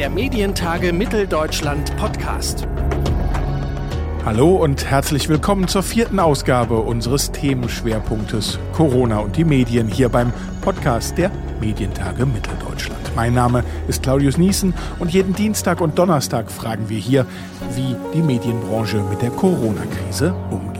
der Medientage Mitteldeutschland Podcast. Hallo und herzlich willkommen zur vierten Ausgabe unseres Themenschwerpunktes Corona und die Medien hier beim Podcast der Medientage Mitteldeutschland. Mein Name ist Claudius Niesen und jeden Dienstag und Donnerstag fragen wir hier, wie die Medienbranche mit der Corona-Krise umgeht.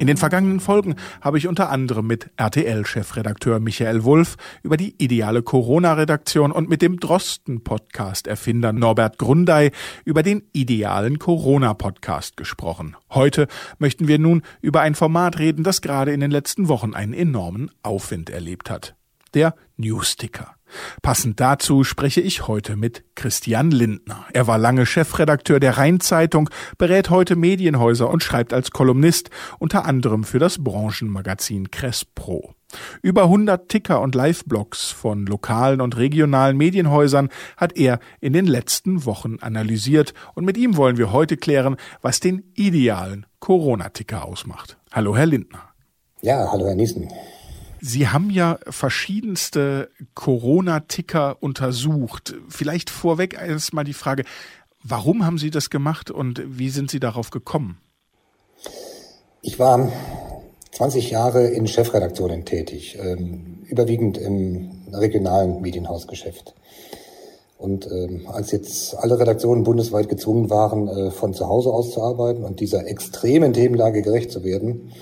In den vergangenen Folgen habe ich unter anderem mit RTL-Chefredakteur Michael Wulff über die ideale Corona-Redaktion und mit dem Drosten-Podcast-Erfinder Norbert Grundei über den idealen Corona-Podcast gesprochen. Heute möchten wir nun über ein Format reden, das gerade in den letzten Wochen einen enormen Aufwind erlebt hat. Der Newsticker. Passend dazu spreche ich heute mit Christian Lindner. Er war lange Chefredakteur der Rheinzeitung, berät heute Medienhäuser und schreibt als Kolumnist unter anderem für das Branchenmagazin Crespro. Über 100 Ticker und Live-Blogs von lokalen und regionalen Medienhäusern hat er in den letzten Wochen analysiert und mit ihm wollen wir heute klären, was den idealen Corona-Ticker ausmacht. Hallo, Herr Lindner. Ja, hallo, Herr Niesen. Sie haben ja verschiedenste Corona-Ticker untersucht. Vielleicht vorweg erstmal die Frage, warum haben Sie das gemacht und wie sind Sie darauf gekommen? Ich war 20 Jahre in Chefredaktionen tätig, ähm, überwiegend im regionalen Medienhausgeschäft. Und ähm, als jetzt alle Redaktionen bundesweit gezwungen waren, äh, von zu Hause aus zu arbeiten und dieser extremen Themenlage gerecht zu werden,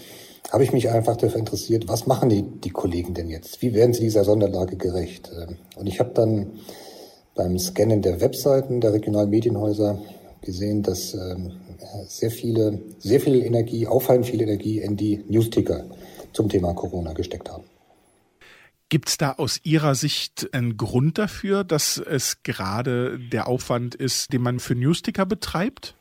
habe ich mich einfach dafür interessiert, was machen die, die Kollegen denn jetzt? Wie werden sie dieser Sonderlage gerecht? Ähm, und ich habe dann beim Scannen der Webseiten der regionalen Medienhäuser gesehen, dass ähm, sehr viele, sehr viel Energie, auffallend viel Energie in die Newsticker zum Thema Corona gesteckt haben. Gibt es da aus Ihrer Sicht einen Grund dafür, dass es gerade der Aufwand ist, den man für Newsticker betreibt?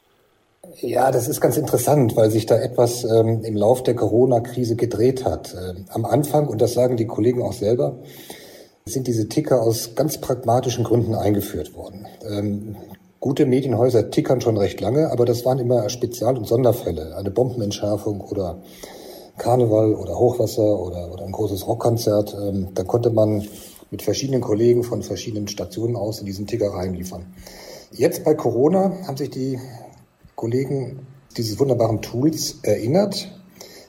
Ja, das ist ganz interessant, weil sich da etwas ähm, im Lauf der Corona-Krise gedreht hat. Ähm, am Anfang, und das sagen die Kollegen auch selber, sind diese Ticker aus ganz pragmatischen Gründen eingeführt worden. Ähm, gute Medienhäuser tickern schon recht lange, aber das waren immer Spezial- und Sonderfälle. Eine Bombenentschärfung oder Karneval oder Hochwasser oder, oder ein großes Rockkonzert. Ähm, da konnte man mit verschiedenen Kollegen von verschiedenen Stationen aus in diesen Ticker reinliefern. Jetzt bei Corona haben sich die Kollegen dieses wunderbaren Tools erinnert,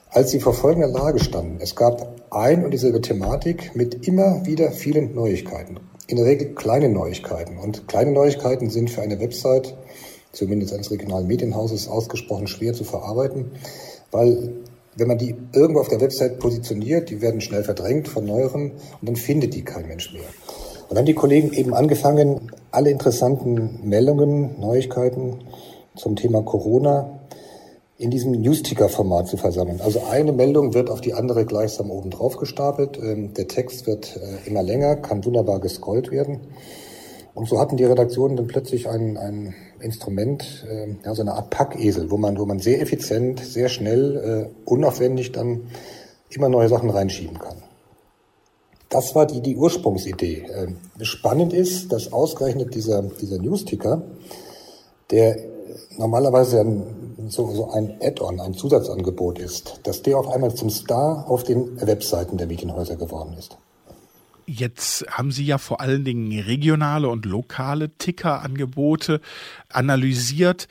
als sie vor folgender Lage standen. Es gab ein und dieselbe Thematik mit immer wieder vielen Neuigkeiten. In der Regel kleine Neuigkeiten. Und kleine Neuigkeiten sind für eine Website, zumindest eines regionalen Medienhauses, ausgesprochen schwer zu verarbeiten, weil wenn man die irgendwo auf der Website positioniert, die werden schnell verdrängt von neueren und dann findet die kein Mensch mehr. Und dann haben die Kollegen eben angefangen, alle interessanten Meldungen, Neuigkeiten zum Thema Corona in diesem Newsticker-Format zu versammeln. Also eine Meldung wird auf die andere gleichsam oben drauf gestapelt. Ähm, der Text wird äh, immer länger, kann wunderbar gescrollt werden. Und so hatten die Redaktionen dann plötzlich ein, ein Instrument, äh, ja, so eine Art Packesel, wo man, wo man sehr effizient, sehr schnell, äh, unaufwendig dann immer neue Sachen reinschieben kann. Das war die, die Ursprungsidee. Ähm, spannend ist, dass ausgerechnet dieser, dieser Newsticker, der normalerweise ein, so, so ein Add-on, ein Zusatzangebot ist, dass der auf einmal zum Star auf den Webseiten der Medienhäuser geworden ist. Jetzt haben Sie ja vor allen Dingen regionale und lokale Ticker-Angebote analysiert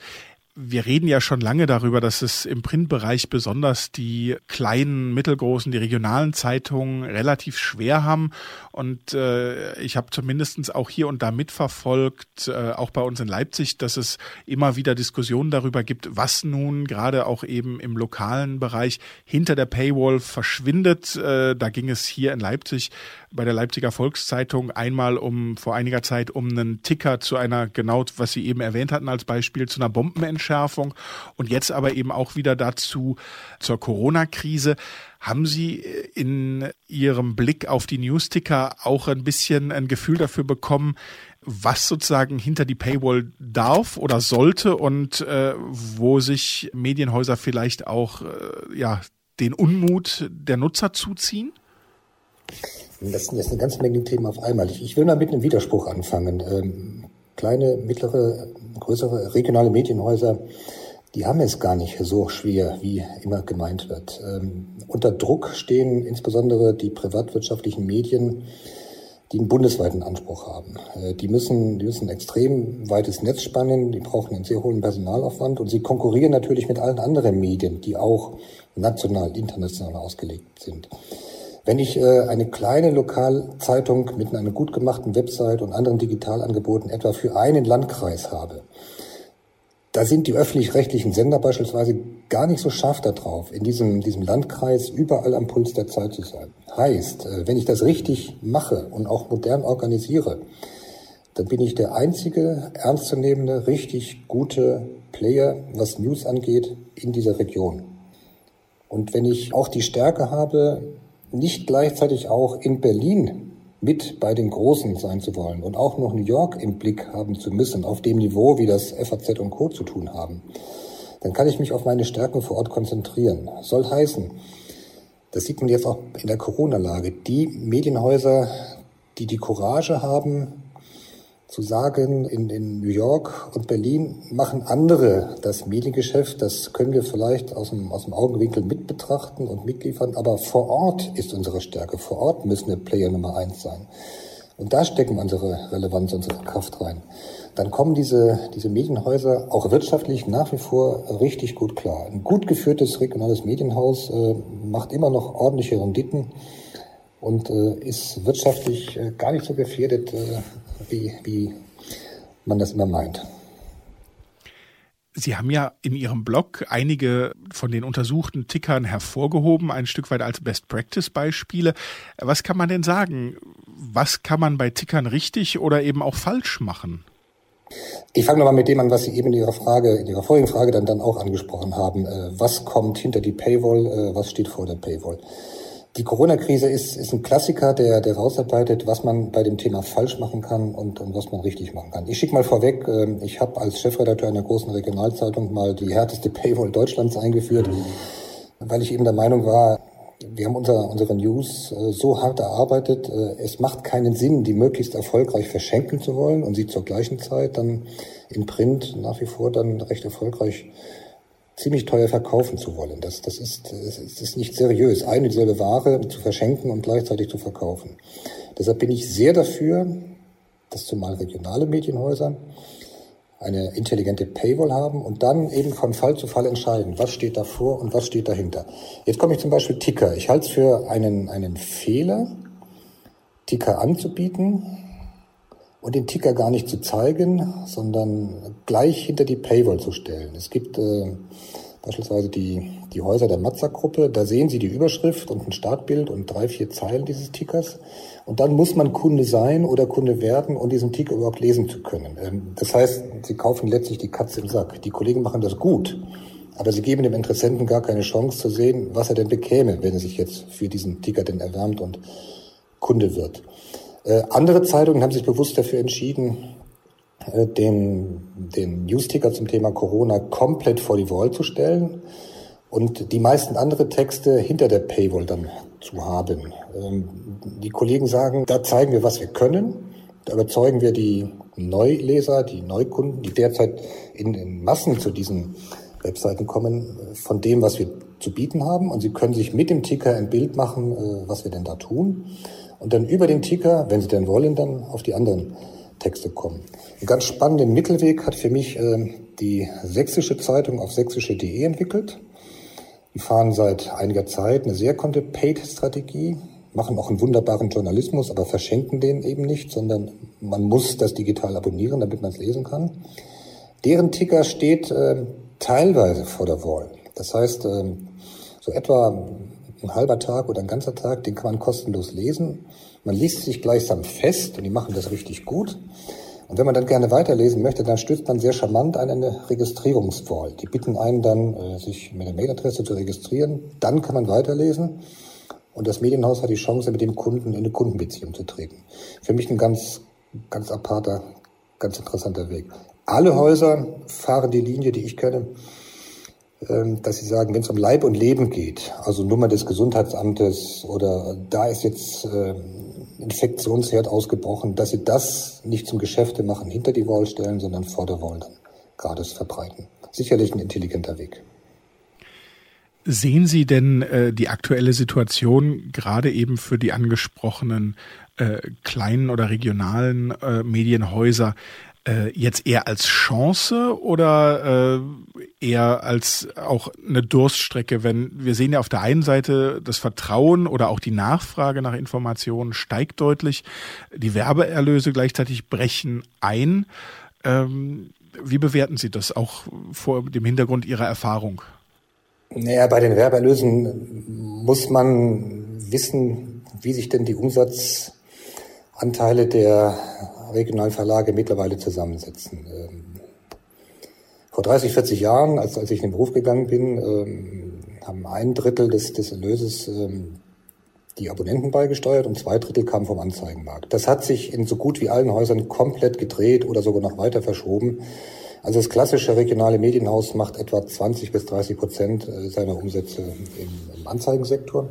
wir reden ja schon lange darüber, dass es im Printbereich besonders die kleinen, mittelgroßen, die regionalen Zeitungen relativ schwer haben. Und äh, ich habe zumindest auch hier und da mitverfolgt, äh, auch bei uns in Leipzig, dass es immer wieder Diskussionen darüber gibt, was nun gerade auch eben im lokalen Bereich hinter der Paywall verschwindet. Äh, da ging es hier in Leipzig bei der Leipziger Volkszeitung einmal um vor einiger Zeit um einen Ticker zu einer, genau was Sie eben erwähnt hatten als Beispiel, zu einer Bombenentschärfung und jetzt aber eben auch wieder dazu zur Corona-Krise. Haben Sie in Ihrem Blick auf die Newsticker auch ein bisschen ein Gefühl dafür bekommen, was sozusagen hinter die Paywall darf oder sollte und äh, wo sich Medienhäuser vielleicht auch äh, ja den Unmut der Nutzer zuziehen? Das sind jetzt eine ganze Menge Themen auf einmal. Ich, will mal mit einem Widerspruch anfangen. Ähm, kleine, mittlere, größere regionale Medienhäuser, die haben es gar nicht so schwer, wie immer gemeint wird. Ähm, unter Druck stehen insbesondere die privatwirtschaftlichen Medien, die einen bundesweiten Anspruch haben. Äh, die müssen, die müssen ein extrem weites Netz spannen, die brauchen einen sehr hohen Personalaufwand und sie konkurrieren natürlich mit allen anderen Medien, die auch national, international ausgelegt sind. Wenn ich äh, eine kleine Lokalzeitung mit einer gut gemachten Website und anderen Digitalangeboten etwa für einen Landkreis habe, da sind die öffentlich-rechtlichen Sender beispielsweise gar nicht so scharf darauf, in diesem, diesem Landkreis überall am Puls der Zeit zu sein. Heißt, äh, wenn ich das richtig mache und auch modern organisiere, dann bin ich der einzige ernstzunehmende, richtig gute Player, was News angeht, in dieser Region. Und wenn ich auch die Stärke habe, nicht gleichzeitig auch in Berlin mit bei den Großen sein zu wollen und auch noch New York im Blick haben zu müssen, auf dem Niveau, wie das FAZ und Co. zu tun haben, dann kann ich mich auf meine Stärken vor Ort konzentrieren. Soll heißen, das sieht man jetzt auch in der Corona-Lage, die Medienhäuser, die die Courage haben, zu sagen, in, in New York und Berlin machen andere das Mediengeschäft. Das können wir vielleicht aus dem, aus dem Augenwinkel mit betrachten und mitliefern. Aber vor Ort ist unsere Stärke. Vor Ort müssen wir Player Nummer eins sein. Und da stecken unsere Relevanz, unsere Kraft rein. Dann kommen diese, diese Medienhäuser auch wirtschaftlich nach wie vor richtig gut klar. Ein gut geführtes regionales Medienhaus äh, macht immer noch ordentliche Renditen und äh, ist wirtschaftlich äh, gar nicht so gefährdet, äh, wie, wie man das immer meint. Sie haben ja in Ihrem Blog einige von den untersuchten Tickern hervorgehoben, ein Stück weit als Best-Practice-Beispiele. Was kann man denn sagen? Was kann man bei Tickern richtig oder eben auch falsch machen? Ich fange nochmal mit dem an, was Sie eben in Ihrer Frage, in Ihrer vorigen Frage dann, dann auch angesprochen haben. Äh, was kommt hinter die Paywall? Äh, was steht vor der Paywall? Die Corona-Krise ist, ist ein Klassiker, der, der rausarbeitet, was man bei dem Thema falsch machen kann und, und was man richtig machen kann. Ich schicke mal vorweg, äh, ich habe als Chefredakteur einer großen Regionalzeitung mal die härteste Paywall Deutschlands eingeführt, mhm. weil ich eben der Meinung war, wir haben unser, unsere News äh, so hart erarbeitet, äh, es macht keinen Sinn, die möglichst erfolgreich verschenken zu wollen und sie zur gleichen Zeit dann in Print nach wie vor dann recht erfolgreich ziemlich teuer verkaufen zu wollen. Das, das, ist, das ist nicht seriös, eine dieselbe Ware zu verschenken und gleichzeitig zu verkaufen. Deshalb bin ich sehr dafür, dass zumal regionale Medienhäuser eine intelligente Paywall haben und dann eben von Fall zu Fall entscheiden, was steht davor und was steht dahinter. Jetzt komme ich zum Beispiel Ticker. Ich halte es für einen, einen Fehler, Ticker anzubieten, und den Ticker gar nicht zu zeigen, sondern gleich hinter die Paywall zu stellen. Es gibt äh, beispielsweise die, die Häuser der Mazza-Gruppe, da sehen Sie die Überschrift und ein Startbild und drei, vier Zeilen dieses Tickers. Und dann muss man Kunde sein oder Kunde werden, um diesen Ticker überhaupt lesen zu können. Ähm, das heißt, Sie kaufen letztlich die Katze im Sack. Die Kollegen machen das gut, aber sie geben dem Interessenten gar keine Chance zu sehen, was er denn bekäme, wenn er sich jetzt für diesen Ticker denn erwärmt und Kunde wird. Äh, andere Zeitungen haben sich bewusst dafür entschieden, äh, den, den Newsticker zum Thema Corona komplett vor die Wall zu stellen und die meisten andere Texte hinter der Paywall dann zu haben. Ähm, die Kollegen sagen, da zeigen wir, was wir können. Da überzeugen wir die Neuleser, die Neukunden, die derzeit in, in Massen zu diesen Webseiten kommen, von dem, was wir zu bieten haben. Und sie können sich mit dem Ticker ein Bild machen, äh, was wir denn da tun und dann über den Ticker, wenn Sie denn wollen, dann auf die anderen Texte kommen. Einen ganz spannenden Mittelweg hat für mich äh, die Sächsische Zeitung auf sächsische.de entwickelt. Die fahren seit einiger Zeit eine sehr konnte Paid-Strategie, machen auch einen wunderbaren Journalismus, aber verschenken den eben nicht, sondern man muss das digital abonnieren, damit man es lesen kann. Deren Ticker steht äh, teilweise vor der Wall. Das heißt, äh, so etwa ein halber Tag oder ein ganzer Tag, den kann man kostenlos lesen. Man liest sich gleichsam fest und die machen das richtig gut. Und wenn man dann gerne weiterlesen möchte, dann stößt man sehr charmant an eine Registrierungswall. Die bitten einen dann, äh, sich mit der Mailadresse zu registrieren. Dann kann man weiterlesen. Und das Medienhaus hat die Chance, mit dem Kunden in eine Kundenbeziehung zu treten. Für mich ein ganz, ganz aparter, ganz interessanter Weg. Alle Häuser fahren die Linie, die ich kenne, dass Sie sagen, wenn es um Leib und Leben geht, also Nummer des Gesundheitsamtes oder da ist jetzt äh, Infektionsherd ausgebrochen, dass Sie das nicht zum Geschäfte machen, hinter die Wall stellen, sondern vor der Wall dann gerade verbreiten. Sicherlich ein intelligenter Weg. Sehen Sie denn äh, die aktuelle Situation gerade eben für die angesprochenen äh, kleinen oder regionalen äh, Medienhäuser äh, jetzt eher als Chance oder äh, eher als auch eine Durststrecke, wenn wir sehen ja auf der einen Seite das Vertrauen oder auch die Nachfrage nach Informationen steigt deutlich, die Werbeerlöse gleichzeitig brechen ein. Ähm, wie bewerten Sie das auch vor dem Hintergrund Ihrer Erfahrung? Naja, bei den Werbeerlösen muss man wissen, wie sich denn die Umsatzanteile der regionalen Verlage mittlerweile zusammensetzen. Ähm, vor 30, 40 Jahren, als, als ich in den Beruf gegangen bin, ähm, haben ein Drittel des, des Erlöses ähm, die Abonnenten beigesteuert und zwei Drittel kamen vom Anzeigenmarkt. Das hat sich in so gut wie allen Häusern komplett gedreht oder sogar noch weiter verschoben. Also das klassische regionale Medienhaus macht etwa 20 bis 30 Prozent äh, seiner Umsätze im, im Anzeigensektor.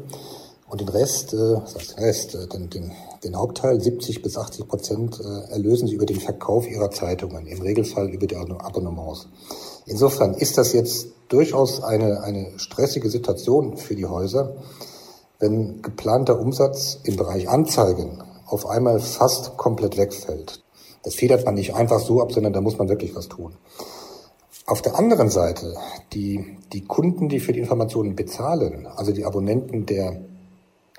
Und den Rest, äh, was heißt den Rest, äh, den, den, den Hauptteil, 70 bis 80 Prozent, äh, erlösen sie über den Verkauf ihrer Zeitungen, im Regelfall über die Abonnements. Insofern ist das jetzt durchaus eine, eine stressige Situation für die Häuser, wenn geplanter Umsatz im Bereich Anzeigen auf einmal fast komplett wegfällt. Das federt man nicht einfach so ab, sondern da muss man wirklich was tun. Auf der anderen Seite, die, die Kunden, die für die Informationen bezahlen, also die Abonnenten der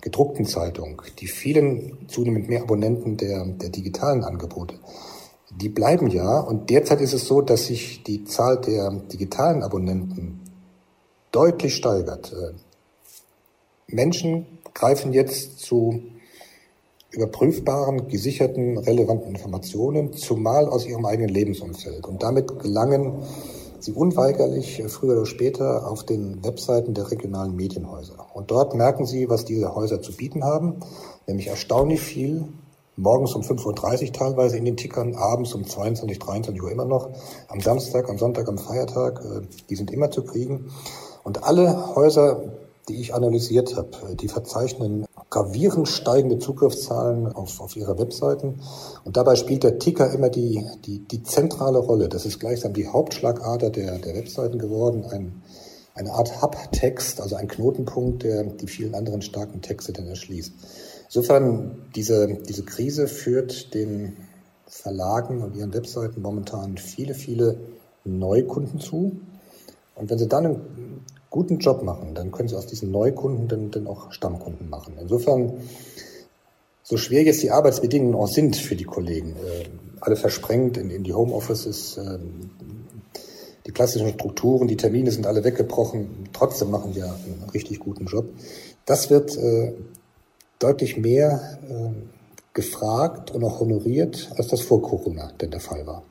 gedruckten Zeitung, die vielen zunehmend mehr Abonnenten der, der digitalen Angebote, die bleiben ja. Und derzeit ist es so, dass sich die Zahl der digitalen Abonnenten deutlich steigert. Äh, Menschen greifen jetzt zu überprüfbaren, gesicherten, relevanten Informationen, zumal aus ihrem eigenen Lebensumfeld. Und damit gelangen sie unweigerlich äh, früher oder später auf den Webseiten der regionalen Medienhäuser. Und dort merken sie, was diese Häuser zu bieten haben, nämlich erstaunlich viel, morgens um 5.30 Uhr teilweise in den Tickern, abends um 22, 23 Uhr immer noch, am Samstag, am Sonntag, am Feiertag, äh, die sind immer zu kriegen. Und alle Häuser, die ich analysiert habe, äh, die verzeichnen gravierend steigende Zugriffszahlen auf, auf ihre Webseiten. Und dabei spielt der Ticker immer die, die, die zentrale Rolle. Das ist gleichsam die Hauptschlagader der, der Webseiten geworden. Ein, eine Art Hub-Text, also ein Knotenpunkt, der die vielen anderen starken Texte dann erschließt. Insofern, diese, diese Krise führt den Verlagen und ihren Webseiten momentan viele, viele Neukunden zu. Und wenn sie dann einen guten Job machen, dann können sie aus diesen Neukunden dann, dann auch Stammkunden machen. Insofern, so schwer jetzt die Arbeitsbedingungen auch sind für die Kollegen, äh, alle versprengt in, in die Homeoffices, äh, die klassischen Strukturen, die Termine sind alle weggebrochen, trotzdem machen wir einen richtig guten Job. Das wird äh, deutlich mehr äh, gefragt und auch honoriert, als das vor Corona denn der Fall war.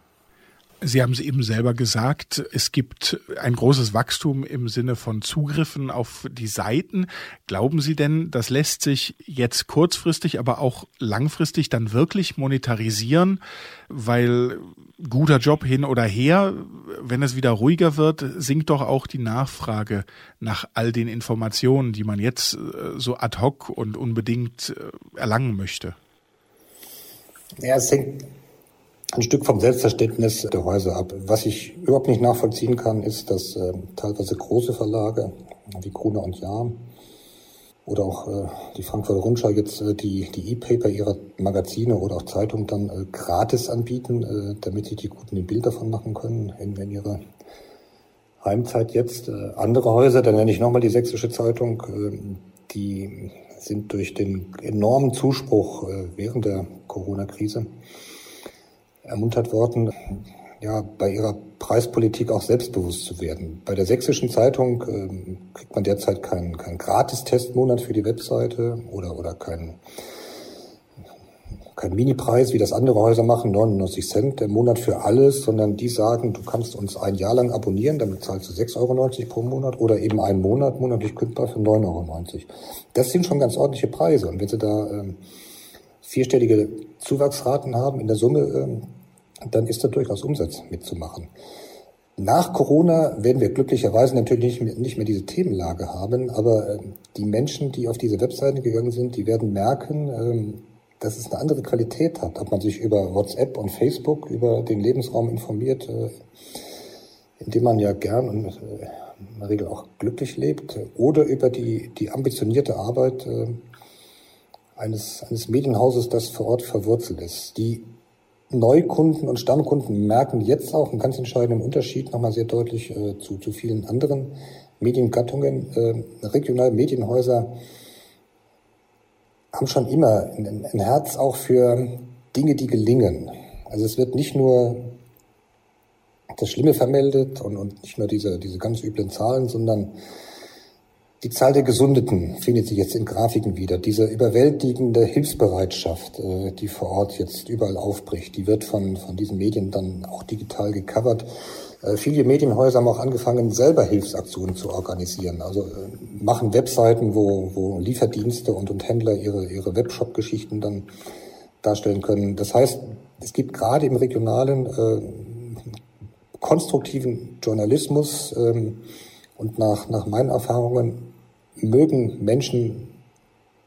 Sie haben es eben selber gesagt, es gibt ein großes Wachstum im Sinne von Zugriffen auf die Seiten. Glauben Sie denn, das lässt sich jetzt kurzfristig, aber auch langfristig dann wirklich monetarisieren? Weil guter Job hin oder her, wenn es wieder ruhiger wird, sinkt doch auch die Nachfrage nach all den Informationen, die man jetzt äh, so ad hoc und unbedingt äh, erlangen möchte. Ja, es hängt ein Stück vom Selbstverständnis der Häuser ab. Was ich überhaupt nicht nachvollziehen kann, ist, dass äh, teilweise große Verlage wie Krone und Jahr oder auch äh, die Frankfurter Rundschau jetzt äh, die die E-Paper ihrer Magazine oder auch Zeitungen dann äh, gratis anbieten, äh, damit sich die Guten ein Bild davon machen können in, in ihrer Heimzeit jetzt. Äh, andere Häuser, dann nenne ich nochmal die Sächsische Zeitung, äh, die sind durch den enormen Zuspruch äh, während der Corona-Krise ermuntert worden, ja, bei ihrer Preispolitik auch selbstbewusst zu werden. Bei der Sächsischen Zeitung äh, kriegt man derzeit keinen keinen Gratis-Testmonat für die Webseite oder, oder keinen kein Minipreis, wie das andere Häuser machen, 99 Cent der Monat für alles, sondern die sagen, du kannst uns ein Jahr lang abonnieren, damit zahlst du 6,90 Euro pro Monat oder eben einen Monat monatlich kündbar für 9,90 Euro. Das sind schon ganz ordentliche Preise. Und wenn sie da ähm, vierstellige Zuwachsraten haben in der Summe, ähm, dann ist da durchaus Umsatz mitzumachen. Nach Corona werden wir glücklicherweise natürlich nicht mehr, diese Themenlage haben, aber ähm, die Menschen, die auf diese Webseiten gegangen sind, die werden merken, ähm, dass es eine andere Qualität hat, ob man sich über WhatsApp und Facebook über den Lebensraum informiert, äh, indem man ja gern und äh, in der Regel auch glücklich lebt, oder über die, die ambitionierte Arbeit äh, eines, eines Medienhauses, das vor Ort verwurzelt ist. Die Neukunden und Stammkunden merken jetzt auch einen ganz entscheidenden Unterschied nochmal sehr deutlich äh, zu, zu vielen anderen Mediengattungen. Äh, regionale Medienhäuser haben schon immer ein, ein Herz auch für Dinge, die gelingen. Also es wird nicht nur das Schlimme vermeldet und, und nicht nur diese, diese ganz üblen Zahlen, sondern die Zahl der Gesundeten findet sich jetzt in Grafiken wieder. Diese überwältigende Hilfsbereitschaft, äh, die vor Ort jetzt überall aufbricht, die wird von, von diesen Medien dann auch digital gecovert. Äh, viele Medienhäuser haben auch angefangen, selber Hilfsaktionen zu organisieren. Also äh, machen Webseiten, wo, wo Lieferdienste und, und Händler ihre, ihre Webshop-Geschichten dann darstellen können. Das heißt, es gibt gerade im regionalen äh, konstruktiven Journalismus ähm, und nach, nach meinen Erfahrungen mögen Menschen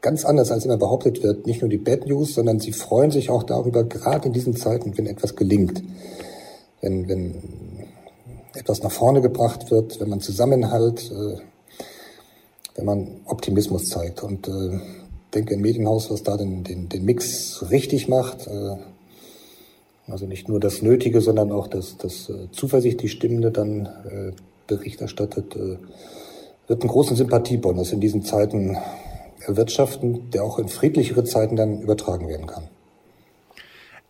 ganz anders als immer behauptet wird, nicht nur die Bad News, sondern sie freuen sich auch darüber, gerade in diesen Zeiten, wenn etwas gelingt, wenn, wenn etwas nach vorne gebracht wird, wenn man Zusammenhalt, äh, wenn man Optimismus zeigt. Und äh, denke, ein Medienhaus, was da den, den, den Mix richtig macht, äh, also nicht nur das Nötige, sondern auch das, das äh, zuversichtlich Stimmende dann äh, Bericht erstattet, äh, wird einen großen Sympathiebonus in diesen Zeiten erwirtschaften, der auch in friedlichere Zeiten dann übertragen werden kann.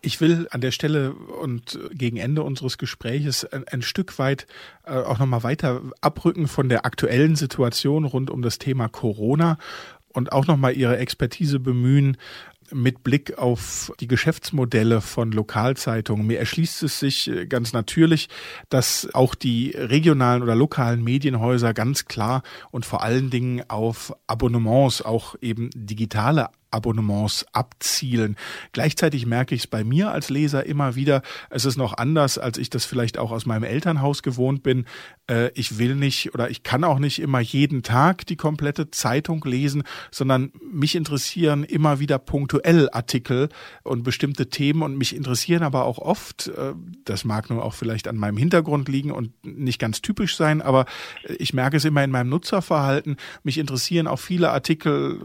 Ich will an der Stelle und gegen Ende unseres Gespräches ein, ein Stück weit äh, auch nochmal weiter abrücken von der aktuellen Situation rund um das Thema Corona und auch nochmal Ihre Expertise bemühen, mit Blick auf die Geschäftsmodelle von Lokalzeitungen. Mir erschließt es sich äh, ganz natürlich, dass auch die regionalen oder lokalen Medienhäuser ganz klar und vor allen Dingen auf Abonnements, auch eben digitale Abonnements abzielen. Gleichzeitig merke ich es bei mir als Leser immer wieder, es ist noch anders, als ich das vielleicht auch aus meinem Elternhaus gewohnt bin. Äh, ich will nicht oder ich kann auch nicht immer jeden Tag die komplette Zeitung lesen, sondern mich interessieren immer wieder punktuell Artikel und bestimmte Themen und mich interessieren aber auch oft, äh, das mag nur auch vielleicht an meinem Hintergrund liegen und nicht ganz typisch sein, aber ich merke es immer in meinem Nutzerverhalten, mich interessieren auch viele Artikel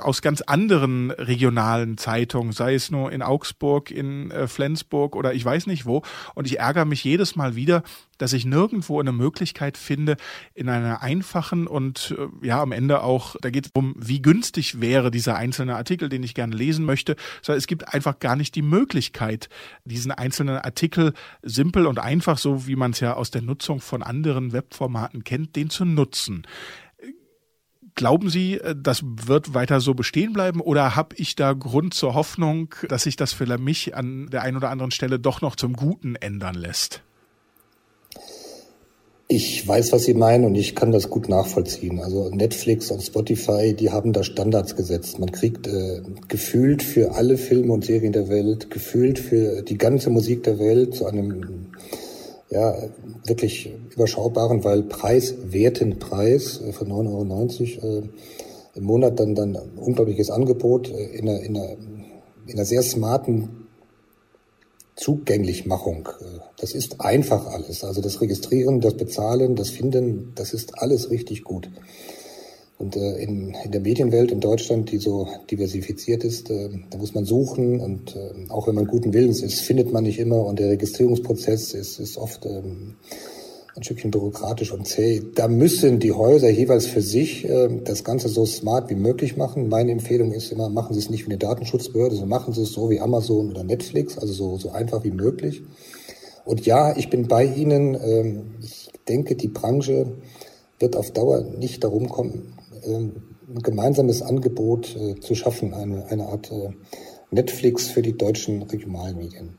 aus ganz anderen anderen regionalen Zeitungen, sei es nur in Augsburg, in äh, Flensburg oder ich weiß nicht wo. Und ich ärgere mich jedes Mal wieder, dass ich nirgendwo eine Möglichkeit finde, in einer einfachen und äh, ja am Ende auch, da geht es um, wie günstig wäre dieser einzelne Artikel, den ich gerne lesen möchte, sondern es gibt einfach gar nicht die Möglichkeit, diesen einzelnen Artikel simpel und einfach, so wie man es ja aus der Nutzung von anderen Webformaten kennt, den zu nutzen. Glauben Sie, äh, das wird weiter so bestehen bleiben oder habe ich da Grund zur Hoffnung, dass sich das für mich an der einen oder anderen Stelle doch noch zum Guten ändern lässt? Ich weiß, was Sie meinen und ich kann das gut nachvollziehen. Also Netflix und Spotify, die haben da Standards gesetzt. Man kriegt äh, gefühlt für alle Filme und Serien der Welt, gefühlt für die ganze Musik der Welt zu einem ja, wirklich überschaubaren, weil preiswerten Preis äh, von 9,90 Euro äh, im Monat dann dann ein unglaubliches Angebot äh, in einer, in einer, in einer sehr smarten Zugänglichmachung. Äh, das ist einfach alles. Also das Registrieren, das Bezahlen, das Finden, das ist alles richtig gut. Und äh, in, in der Medienwelt in Deutschland, die so diversifiziert ist, äh, da muss man suchen und äh, auch wenn man guten Willens ist, findet man nicht immer und der Registrierungsprozess ist, ist oft ähm, ein Stückchen bürokratisch und zäh. Da müssen die Häuser jeweils für sich äh, das Ganze so smart wie möglich machen. Meine Empfehlung ist immer, machen Sie es nicht wie eine Datenschutzbehörde, sondern machen Sie es so wie Amazon oder Netflix, also so, so einfach wie möglich. Und ja, ich bin bei Ihnen. Ähm, ich denke, die Branche wird auf Dauer nicht darum kommen, ähm, ein gemeinsames Angebot äh, zu schaffen, eine, eine Art äh, Netflix für die deutschen Regionalmedien.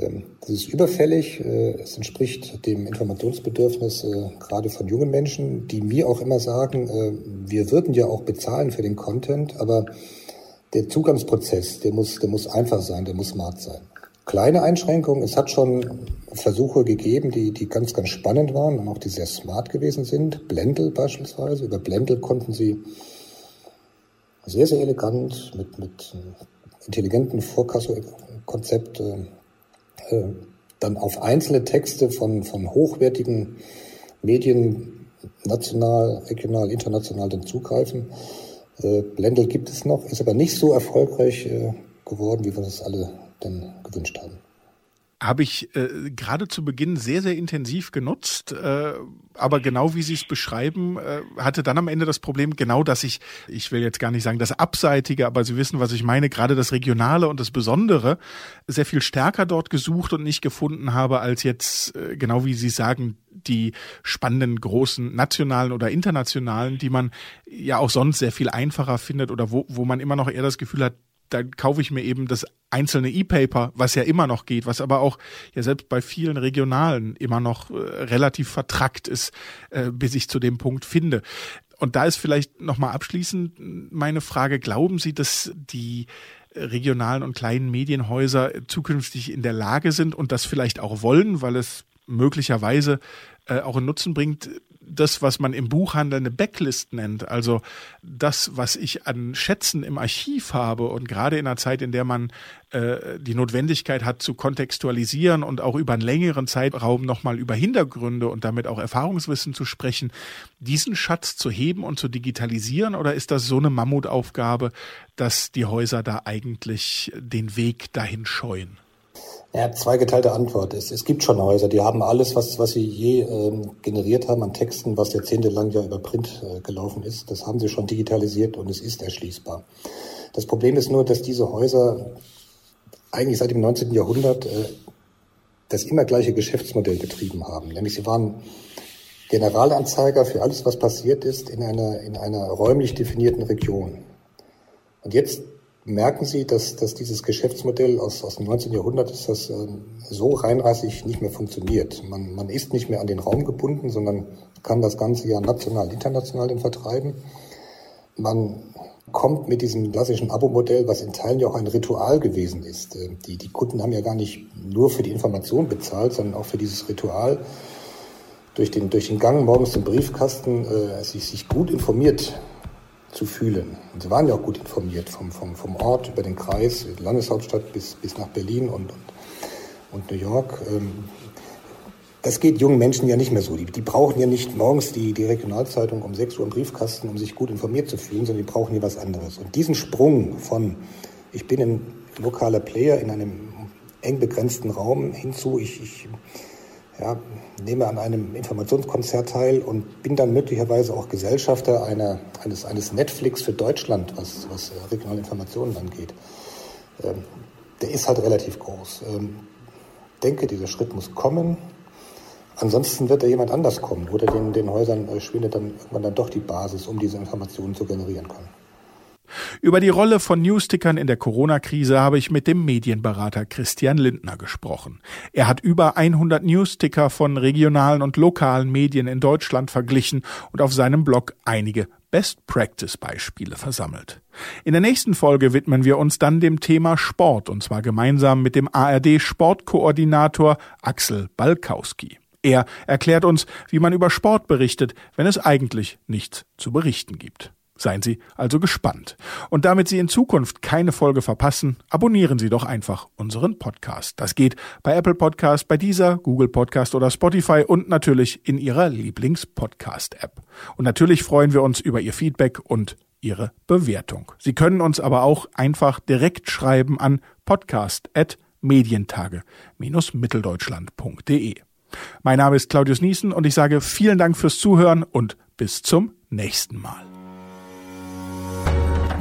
Ähm, das ist überfällig, äh, es entspricht dem Informationsbedürfnis gerade von jungen Menschen, die mir auch immer sagen, wir würden ja auch bezahlen für den Content, aber der Zugangsprozess, der muss, der muss einfach sein, der muss smart sein kleine Einschränkungen. Es hat schon Versuche gegeben, die, die ganz, ganz spannend waren und auch die sehr smart gewesen sind. Blendel beispielsweise. Über Blendel konnten sie sehr, sehr elegant mit, mit intelligenten Vorkasse-Konzept äh, dann auf einzelne Texte von, von hochwertigen Medien national, regional, international dann zugreifen. Äh, Blendel gibt es noch, ist aber nicht so erfolgreich äh, geworden, wie wir das alle dann gewünscht haben habe ich äh, gerade zu Beginn sehr, sehr intensiv genutzt. Äh, aber genau wie Sie es beschreiben, äh, hatte dann am Ende das Problem, genau dass ich, ich will jetzt gar nicht sagen das Abseitige, aber Sie wissen, was ich meine, gerade das Regionale und das Besondere sehr viel stärker dort gesucht und nicht gefunden habe, als jetzt, äh, genau wie Sie sagen, die spannenden großen nationalen oder internationalen, die man ja auch sonst sehr viel einfacher findet oder wo, wo man immer noch eher das Gefühl hat, dann kaufe ich mir eben das einzelne E-Paper, was ja immer noch geht, was aber auch ja selbst bei vielen Regionalen immer noch äh, relativ vertrackt ist, äh, bis ich zu dem Punkt finde. Und da ist vielleicht nochmal abschließend meine Frage, glauben Sie, dass die regionalen und kleinen Medienhäuser zukünftig in der Lage sind und das vielleicht auch wollen, weil es möglicherweise äh, auch einen Nutzen bringt, das, was man im Buchhandel eine Backlist nennt, also das, was ich an Schätzen im Archiv habe und gerade in einer Zeit, in der man äh, die Notwendigkeit hat zu kontextualisieren und auch über einen längeren Zeitraum nochmal über Hintergründe und damit auch Erfahrungswissen zu sprechen, diesen Schatz zu heben und zu digitalisieren oder ist das so eine Mammutaufgabe, dass die Häuser da eigentlich den Weg dahin scheuen? Ja, zweigeteilte Antwort. Es, es gibt schon Häuser, die haben alles, was, was sie je ähm, generiert haben an Texten, was jahrzehntelang ja über Print äh, gelaufen ist. Das haben sie schon digitalisiert und es ist erschließbar. Das Problem ist nur, dass diese Häuser eigentlich seit dem 19. Jahrhundert äh, das immer gleiche Geschäftsmodell betrieben haben. Nämlich sie waren Generalanzeiger für alles, was passiert ist in einer, in einer räumlich definierten Region. Und jetzt merken Sie, dass, dass dieses Geschäftsmodell aus, aus dem 19. Jahrhundert ist das, äh, so reinrassig nicht mehr funktioniert. Man, man ist nicht mehr an den Raum gebunden, sondern kann das Ganze ja national, international vertreiben. Man kommt mit diesem klassischen Abo-Modell, was in Teilen ja auch ein Ritual gewesen ist. Äh, die, die Kunden haben ja gar nicht nur für die Information bezahlt, sondern auch für dieses Ritual, durch den, durch den Gang morgens im Briefkasten äh, sich, sich gut informiert zu fühlen. Und sie waren ja auch gut informiert vom, vom, vom Ort über den Kreis, Landeshauptstadt bis, bis nach Berlin und, und, und New York. Ähm, das geht jungen Menschen ja nicht mehr so. Die, die brauchen ja nicht morgens die, die Regionalzeitung um 6 Uhr im Briefkasten, um sich gut informiert zu fühlen, sondern die brauchen hier was anderes. Und diesen Sprung von, ich bin ein lokaler Player in einem eng begrenzten Raum hinzu, ich, ich ja, nehme an einem Informationskonzert teil und bin dann möglicherweise auch Gesellschafter einer, eines, eines Netflix für Deutschland, was, was äh, regionale Informationen angeht. Ähm, der ist halt relativ groß. Ähm, denke, dieser Schritt muss kommen. Ansonsten wird da jemand anders kommen oder den, den Häusern äh, schwindet dann irgendwann dann doch die Basis, um diese Informationen zu generieren können. Über die Rolle von Newstickern in der Corona-Krise habe ich mit dem Medienberater Christian Lindner gesprochen. Er hat über 100 Newsticker von regionalen und lokalen Medien in Deutschland verglichen und auf seinem Blog einige Best-Practice-Beispiele versammelt. In der nächsten Folge widmen wir uns dann dem Thema Sport und zwar gemeinsam mit dem ARD-Sportkoordinator Axel Balkowski. Er erklärt uns, wie man über Sport berichtet, wenn es eigentlich nichts zu berichten gibt. Seien Sie also gespannt. Und damit Sie in Zukunft keine Folge verpassen, abonnieren Sie doch einfach unseren Podcast. Das geht bei Apple Podcast, bei dieser, Google Podcast oder Spotify und natürlich in Ihrer Lieblings-Podcast-App. Und natürlich freuen wir uns über Ihr Feedback und Ihre Bewertung. Sie können uns aber auch einfach direkt schreiben an podcast.medientage-mitteldeutschland.de. Mein Name ist Claudius Niesen und ich sage vielen Dank fürs Zuhören und bis zum nächsten Mal.